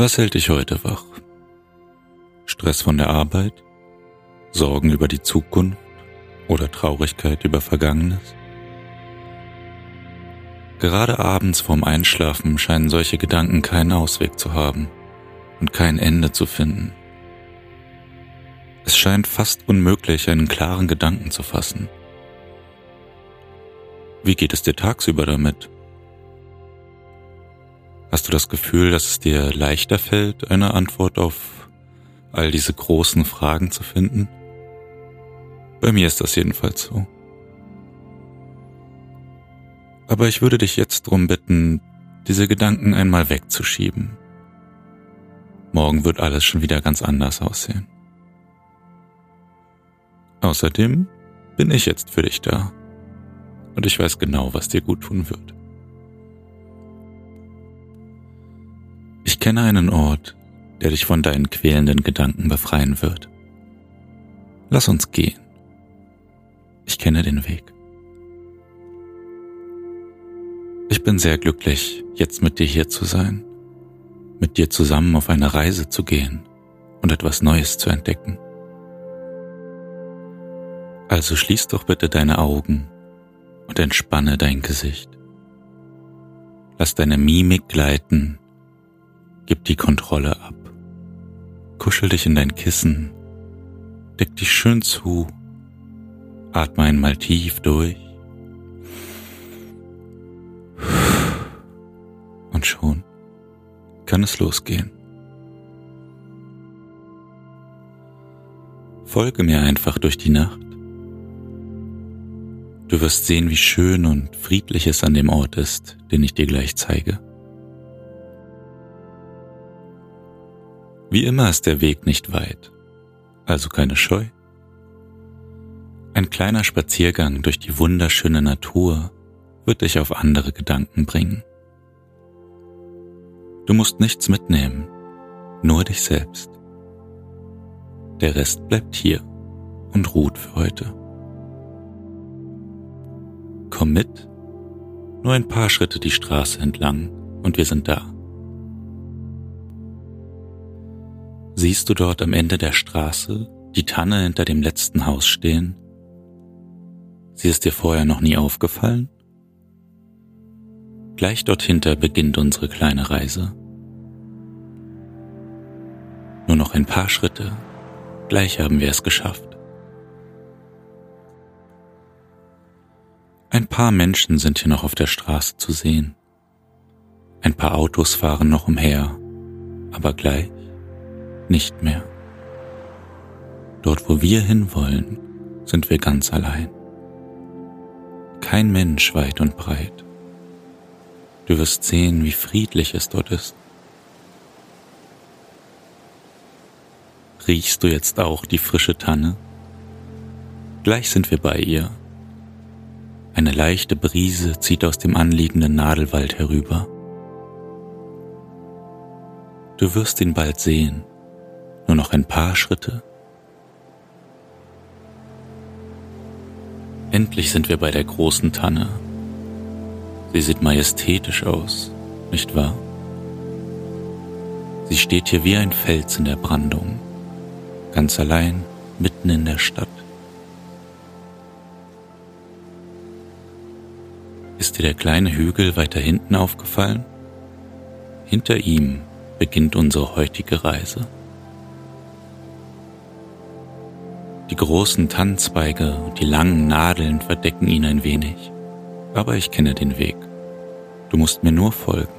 Was hält dich heute wach? Stress von der Arbeit? Sorgen über die Zukunft oder Traurigkeit über Vergangenes? Gerade abends vorm Einschlafen scheinen solche Gedanken keinen Ausweg zu haben und kein Ende zu finden. Es scheint fast unmöglich, einen klaren Gedanken zu fassen. Wie geht es dir tagsüber damit? Hast du das Gefühl, dass es dir leichter fällt, eine Antwort auf all diese großen Fragen zu finden? Bei mir ist das jedenfalls so. Aber ich würde dich jetzt darum bitten, diese Gedanken einmal wegzuschieben. Morgen wird alles schon wieder ganz anders aussehen. Außerdem bin ich jetzt für dich da. Und ich weiß genau, was dir gut tun wird. Ich kenne einen Ort, der dich von deinen quälenden Gedanken befreien wird. Lass uns gehen. Ich kenne den Weg. Ich bin sehr glücklich, jetzt mit dir hier zu sein, mit dir zusammen auf eine Reise zu gehen und etwas Neues zu entdecken. Also schließ doch bitte deine Augen und entspanne dein Gesicht. Lass deine Mimik gleiten Gib die Kontrolle ab. Kuschel dich in dein Kissen. Deck dich schön zu. Atme einmal tief durch. Und schon kann es losgehen. Folge mir einfach durch die Nacht. Du wirst sehen, wie schön und friedlich es an dem Ort ist, den ich dir gleich zeige. Wie immer ist der Weg nicht weit, also keine Scheu. Ein kleiner Spaziergang durch die wunderschöne Natur wird dich auf andere Gedanken bringen. Du musst nichts mitnehmen, nur dich selbst. Der Rest bleibt hier und ruht für heute. Komm mit, nur ein paar Schritte die Straße entlang und wir sind da. Siehst du dort am Ende der Straße die Tanne hinter dem letzten Haus stehen? Sie ist dir vorher noch nie aufgefallen? Gleich dort hinter beginnt unsere kleine Reise. Nur noch ein paar Schritte, gleich haben wir es geschafft. Ein paar Menschen sind hier noch auf der Straße zu sehen. Ein paar Autos fahren noch umher, aber gleich nicht mehr. Dort, wo wir hinwollen, sind wir ganz allein. Kein Mensch weit und breit. Du wirst sehen, wie friedlich es dort ist. Riechst du jetzt auch die frische Tanne? Gleich sind wir bei ihr. Eine leichte Brise zieht aus dem anliegenden Nadelwald herüber. Du wirst ihn bald sehen, nur noch ein paar Schritte. Endlich sind wir bei der großen Tanne. Sie sieht majestätisch aus, nicht wahr? Sie steht hier wie ein Fels in der Brandung, ganz allein mitten in der Stadt. Ist dir der kleine Hügel weiter hinten aufgefallen? Hinter ihm beginnt unsere heutige Reise. Die großen Tannenzweige und die langen Nadeln verdecken ihn ein wenig, aber ich kenne den Weg. Du musst mir nur folgen.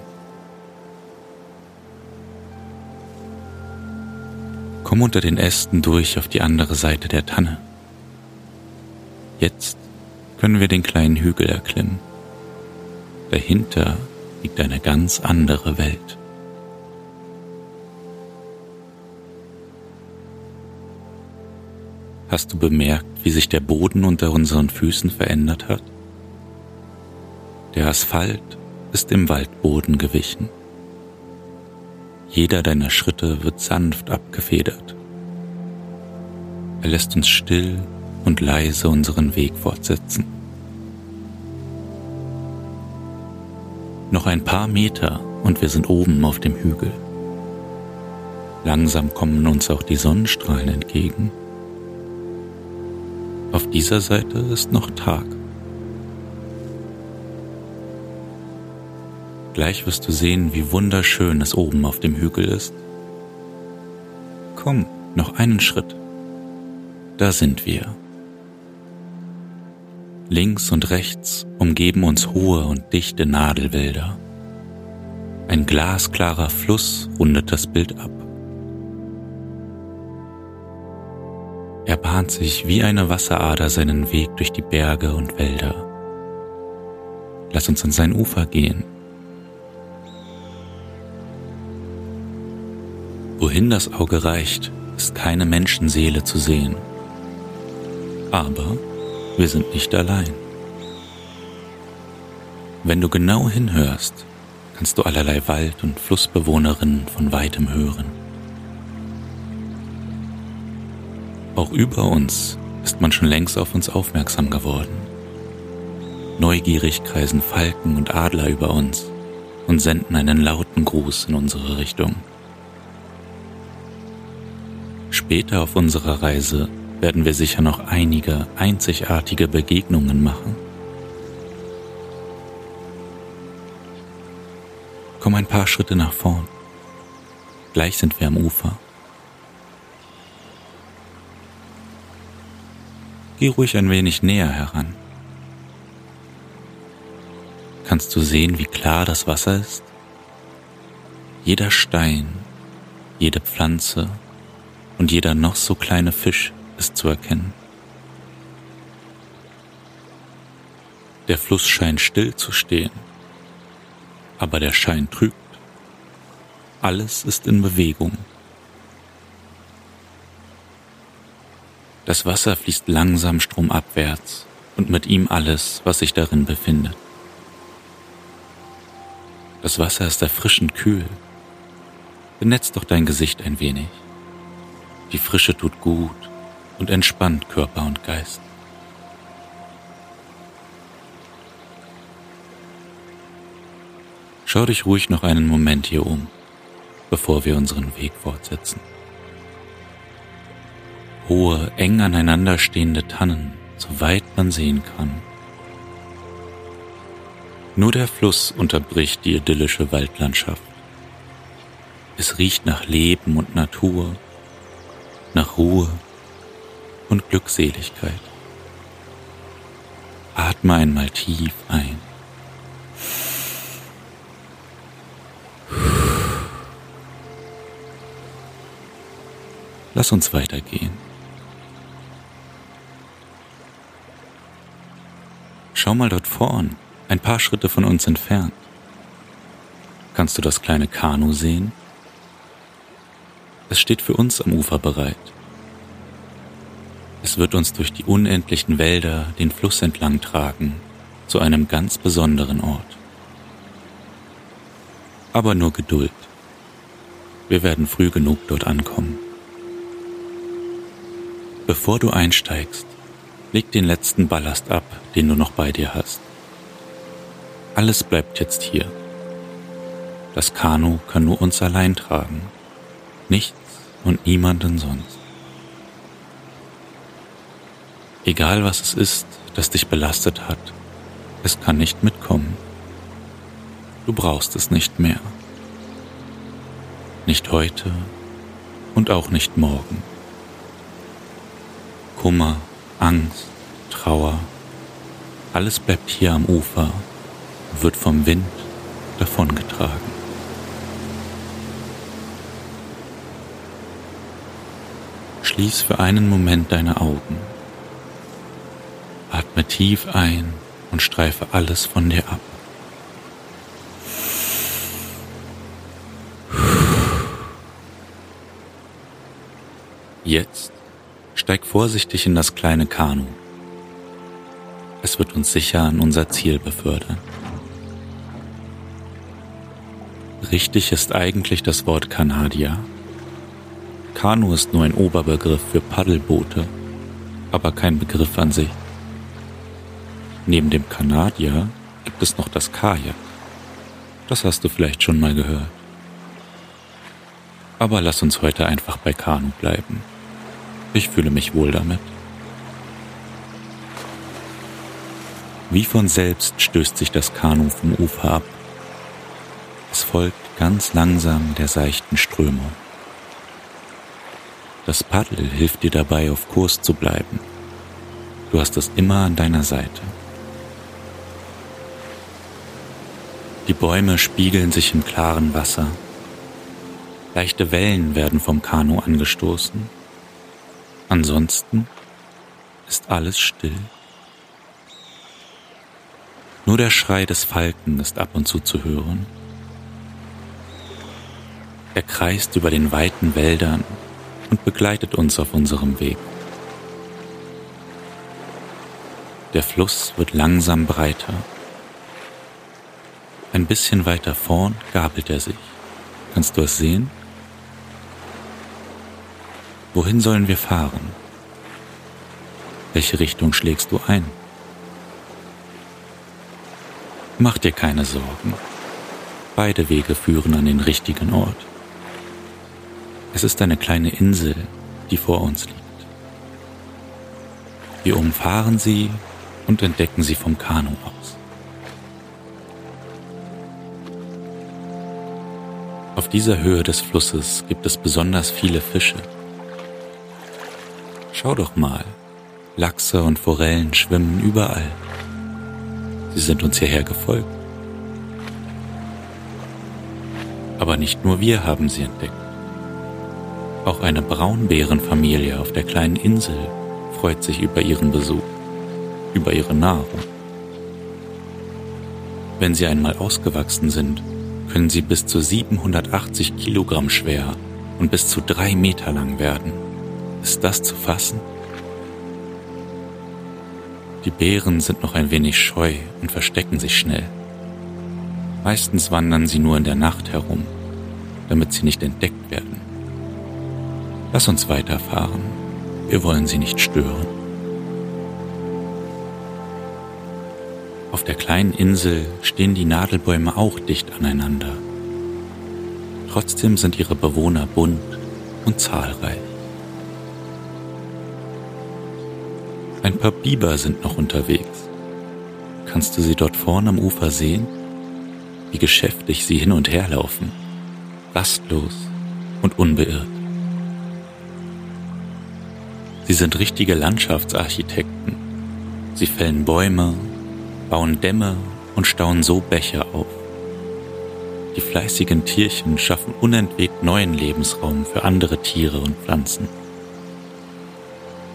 Komm unter den Ästen durch auf die andere Seite der Tanne. Jetzt können wir den kleinen Hügel erklimmen. Dahinter liegt eine ganz andere Welt. Hast du bemerkt, wie sich der Boden unter unseren Füßen verändert hat? Der Asphalt ist dem Waldboden gewichen. Jeder deiner Schritte wird sanft abgefedert. Er lässt uns still und leise unseren Weg fortsetzen. Noch ein paar Meter und wir sind oben auf dem Hügel. Langsam kommen uns auch die Sonnenstrahlen entgegen. Auf dieser Seite ist noch Tag. Gleich wirst du sehen, wie wunderschön es oben auf dem Hügel ist. Komm, noch einen Schritt. Da sind wir. Links und rechts umgeben uns hohe und dichte Nadelwälder. Ein glasklarer Fluss rundet das Bild ab. Er bahnt sich wie eine Wasserader seinen Weg durch die Berge und Wälder. Lass uns an sein Ufer gehen. Wohin das Auge reicht, ist keine Menschenseele zu sehen. Aber wir sind nicht allein. Wenn du genau hinhörst, kannst du allerlei Wald- und Flussbewohnerinnen von weitem hören. Auch über uns ist man schon längst auf uns aufmerksam geworden. Neugierig kreisen Falken und Adler über uns und senden einen lauten Gruß in unsere Richtung. Später auf unserer Reise werden wir sicher noch einige einzigartige Begegnungen machen. Komm ein paar Schritte nach vorn. Gleich sind wir am Ufer. Geh ruhig ein wenig näher heran. Kannst du sehen, wie klar das Wasser ist? Jeder Stein, jede Pflanze und jeder noch so kleine Fisch ist zu erkennen. Der Fluss scheint still zu stehen, aber der Schein trügt. Alles ist in Bewegung. Das Wasser fließt langsam stromabwärts und mit ihm alles, was sich darin befindet. Das Wasser ist erfrischend kühl. Benetzt doch dein Gesicht ein wenig. Die Frische tut gut und entspannt Körper und Geist. Schau dich ruhig noch einen Moment hier um, bevor wir unseren Weg fortsetzen. Hohe, eng aneinanderstehende Tannen, soweit man sehen kann. Nur der Fluss unterbricht die idyllische Waldlandschaft. Es riecht nach Leben und Natur, nach Ruhe und Glückseligkeit. Atme einmal tief ein. Lass uns weitergehen. Schau mal dort vorn, ein paar Schritte von uns entfernt. Kannst du das kleine Kanu sehen? Es steht für uns am Ufer bereit. Es wird uns durch die unendlichen Wälder den Fluss entlang tragen, zu einem ganz besonderen Ort. Aber nur Geduld. Wir werden früh genug dort ankommen. Bevor du einsteigst, leg den letzten Ballast ab, den du noch bei dir hast. Alles bleibt jetzt hier. Das Kanu kann nur uns allein tragen, nichts und niemanden sonst. Egal was es ist, das dich belastet hat, es kann nicht mitkommen. Du brauchst es nicht mehr. Nicht heute und auch nicht morgen. Kummer, Angst, Trauer, alles bleibt hier am Ufer und wird vom Wind davongetragen. Schließ für einen Moment deine Augen Atme tief ein und streife alles von dir ab. Jetzt Steig vorsichtig in das kleine Kanu. Es wird uns sicher an unser Ziel befördern. Richtig ist eigentlich das Wort Kanadier. Kanu ist nur ein Oberbegriff für Paddelboote, aber kein Begriff an sich. Neben dem Kanadier gibt es noch das Kajak. Das hast du vielleicht schon mal gehört. Aber lass uns heute einfach bei Kanu bleiben. Ich fühle mich wohl damit. Wie von selbst stößt sich das Kanu vom Ufer ab. Es folgt ganz langsam der seichten Strömung. Das Paddel hilft dir dabei, auf Kurs zu bleiben. Du hast es immer an deiner Seite. Die Bäume spiegeln sich im klaren Wasser. Leichte Wellen werden vom Kanu angestoßen. Ansonsten ist alles still. Nur der Schrei des Falken ist ab und zu zu hören. Er kreist über den weiten Wäldern und begleitet uns auf unserem Weg. Der Fluss wird langsam breiter. Ein bisschen weiter vorn gabelt er sich. Kannst du es sehen? Wohin sollen wir fahren? Welche Richtung schlägst du ein? Mach dir keine Sorgen. Beide Wege führen an den richtigen Ort. Es ist eine kleine Insel, die vor uns liegt. Wir umfahren sie und entdecken sie vom Kanu aus. Auf dieser Höhe des Flusses gibt es besonders viele Fische. Schau doch mal, Lachse und Forellen schwimmen überall. Sie sind uns hierher gefolgt. Aber nicht nur wir haben sie entdeckt. Auch eine Braunbärenfamilie auf der kleinen Insel freut sich über ihren Besuch, über ihre Nahrung. Wenn sie einmal ausgewachsen sind, können sie bis zu 780 Kilogramm schwer und bis zu drei Meter lang werden. Ist das zu fassen? Die Bären sind noch ein wenig scheu und verstecken sich schnell. Meistens wandern sie nur in der Nacht herum, damit sie nicht entdeckt werden. Lass uns weiterfahren. Wir wollen sie nicht stören. Auf der kleinen Insel stehen die Nadelbäume auch dicht aneinander. Trotzdem sind ihre Bewohner bunt und zahlreich. Ein paar Biber sind noch unterwegs. Kannst du sie dort vorn am Ufer sehen? Wie geschäftig sie hin und her laufen, rastlos und unbeirrt. Sie sind richtige Landschaftsarchitekten. Sie fällen Bäume, bauen Dämme und stauen so Bäche auf. Die fleißigen Tierchen schaffen unentwegt neuen Lebensraum für andere Tiere und Pflanzen.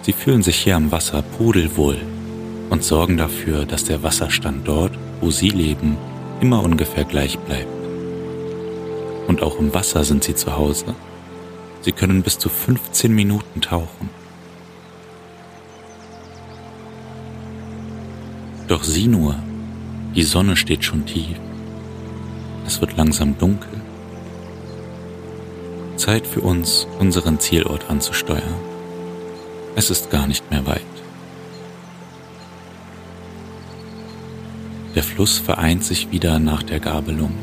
Sie fühlen sich hier am Wasser pudelwohl und sorgen dafür, dass der Wasserstand dort, wo sie leben, immer ungefähr gleich bleibt. Und auch im Wasser sind sie zu Hause. Sie können bis zu 15 Minuten tauchen. Doch sieh nur, die Sonne steht schon tief. Es wird langsam dunkel. Zeit für uns, unseren Zielort anzusteuern. Es ist gar nicht mehr weit. Der Fluss vereint sich wieder nach der Gabelung.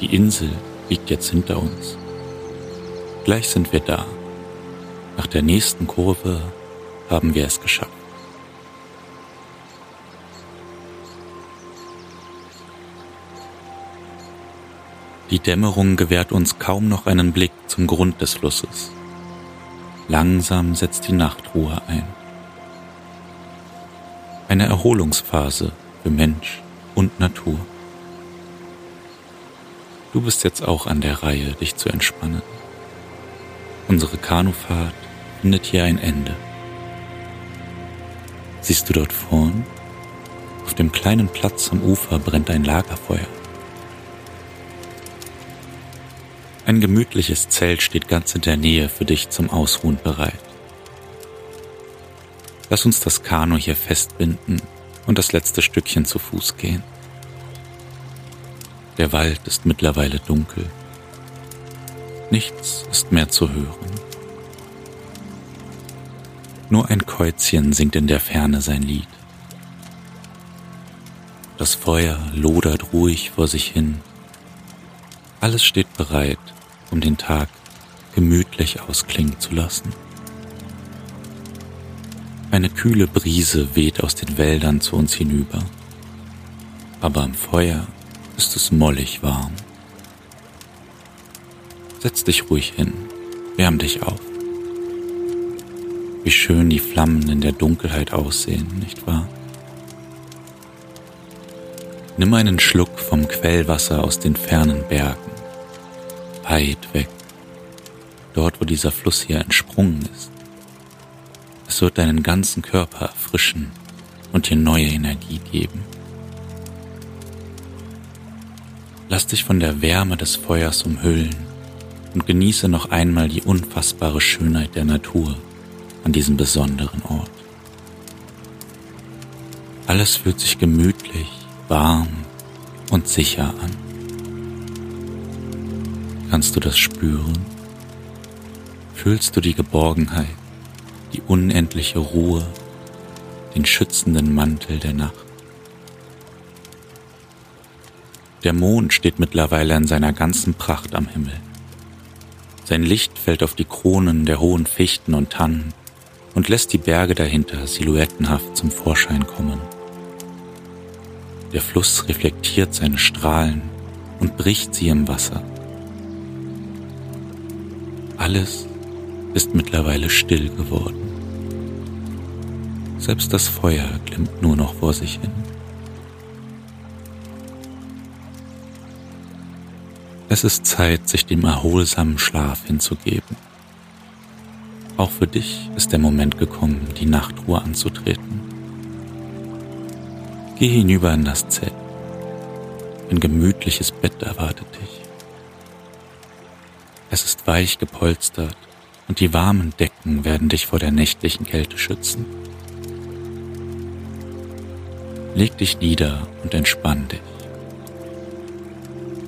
Die Insel liegt jetzt hinter uns. Gleich sind wir da. Nach der nächsten Kurve haben wir es geschafft. Die Dämmerung gewährt uns kaum noch einen Blick zum Grund des Flusses. Langsam setzt die Nachtruhe ein. Eine Erholungsphase für Mensch und Natur. Du bist jetzt auch an der Reihe, dich zu entspannen. Unsere Kanufahrt findet hier ein Ende. Siehst du dort vorn? Auf dem kleinen Platz am Ufer brennt ein Lagerfeuer. Ein gemütliches Zelt steht ganz in der Nähe für dich zum Ausruhen bereit. Lass uns das Kanu hier festbinden und das letzte Stückchen zu Fuß gehen. Der Wald ist mittlerweile dunkel. Nichts ist mehr zu hören. Nur ein Käuzchen singt in der Ferne sein Lied. Das Feuer lodert ruhig vor sich hin. Alles steht bereit, um den Tag gemütlich ausklingen zu lassen. Eine kühle Brise weht aus den Wäldern zu uns hinüber, aber am Feuer ist es mollig warm. Setz dich ruhig hin, wärm dich auf. Wie schön die Flammen in der Dunkelheit aussehen, nicht wahr? Nimm einen Schluck vom Quellwasser aus den fernen Bergen, weit weg, dort wo dieser Fluss hier entsprungen ist. Es wird deinen ganzen Körper erfrischen und dir neue Energie geben. Lass dich von der Wärme des Feuers umhüllen und genieße noch einmal die unfassbare Schönheit der Natur an diesem besonderen Ort. Alles fühlt sich gemütlich, warm und sicher an. Kannst du das spüren? Fühlst du die Geborgenheit, die unendliche Ruhe, den schützenden Mantel der Nacht? Der Mond steht mittlerweile in seiner ganzen Pracht am Himmel. Sein Licht fällt auf die Kronen der hohen Fichten und Tannen und lässt die Berge dahinter silhouettenhaft zum Vorschein kommen. Der Fluss reflektiert seine Strahlen und bricht sie im Wasser. Alles ist mittlerweile still geworden. Selbst das Feuer glimmt nur noch vor sich hin. Es ist Zeit, sich dem erholsamen Schlaf hinzugeben. Auch für dich ist der Moment gekommen, die Nachtruhe anzutreten. Geh hinüber in das Zelt. Ein gemütliches Bett erwartet dich. Es ist weich gepolstert und die warmen Decken werden dich vor der nächtlichen Kälte schützen. Leg dich nieder und entspann dich.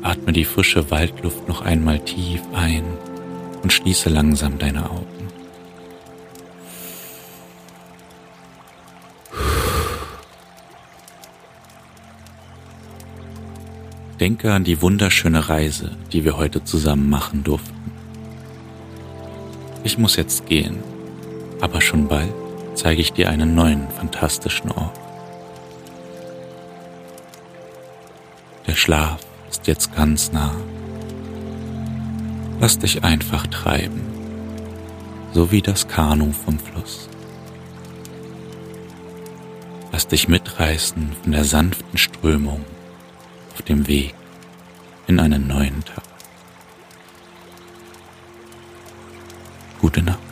Atme die frische Waldluft noch einmal tief ein und schließe langsam deine Augen. Denke an die wunderschöne Reise, die wir heute zusammen machen durften. Ich muss jetzt gehen, aber schon bald zeige ich dir einen neuen fantastischen Ort. Der Schlaf ist jetzt ganz nah. Lass dich einfach treiben, so wie das Kanu vom Fluss. Lass dich mitreißen von der sanften Strömung auf dem Weg in einen neuen Tag. Gute Nacht.